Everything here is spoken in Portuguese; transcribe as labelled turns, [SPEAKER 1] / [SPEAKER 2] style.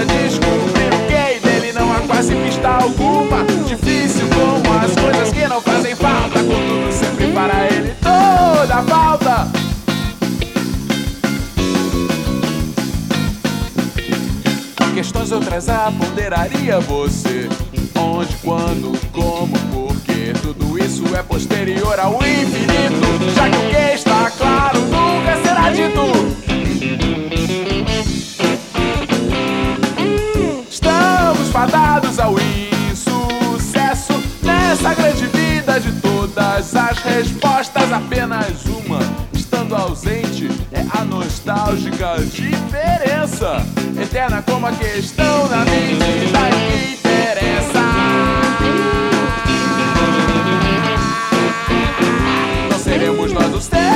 [SPEAKER 1] Descobrir o que é, dele não há quase pista alguma. Difícil como as coisas que não fazem falta, contudo sempre para ele toda falta. Questões outras a ponderaria você. Onde, quando, como, porquê. Tudo isso é posterior ao infinito. Já todas as respostas. Apenas uma, estando ausente, é a nostálgica diferença. Eterna como a questão na medida que interessa. Não seremos nós os reflexos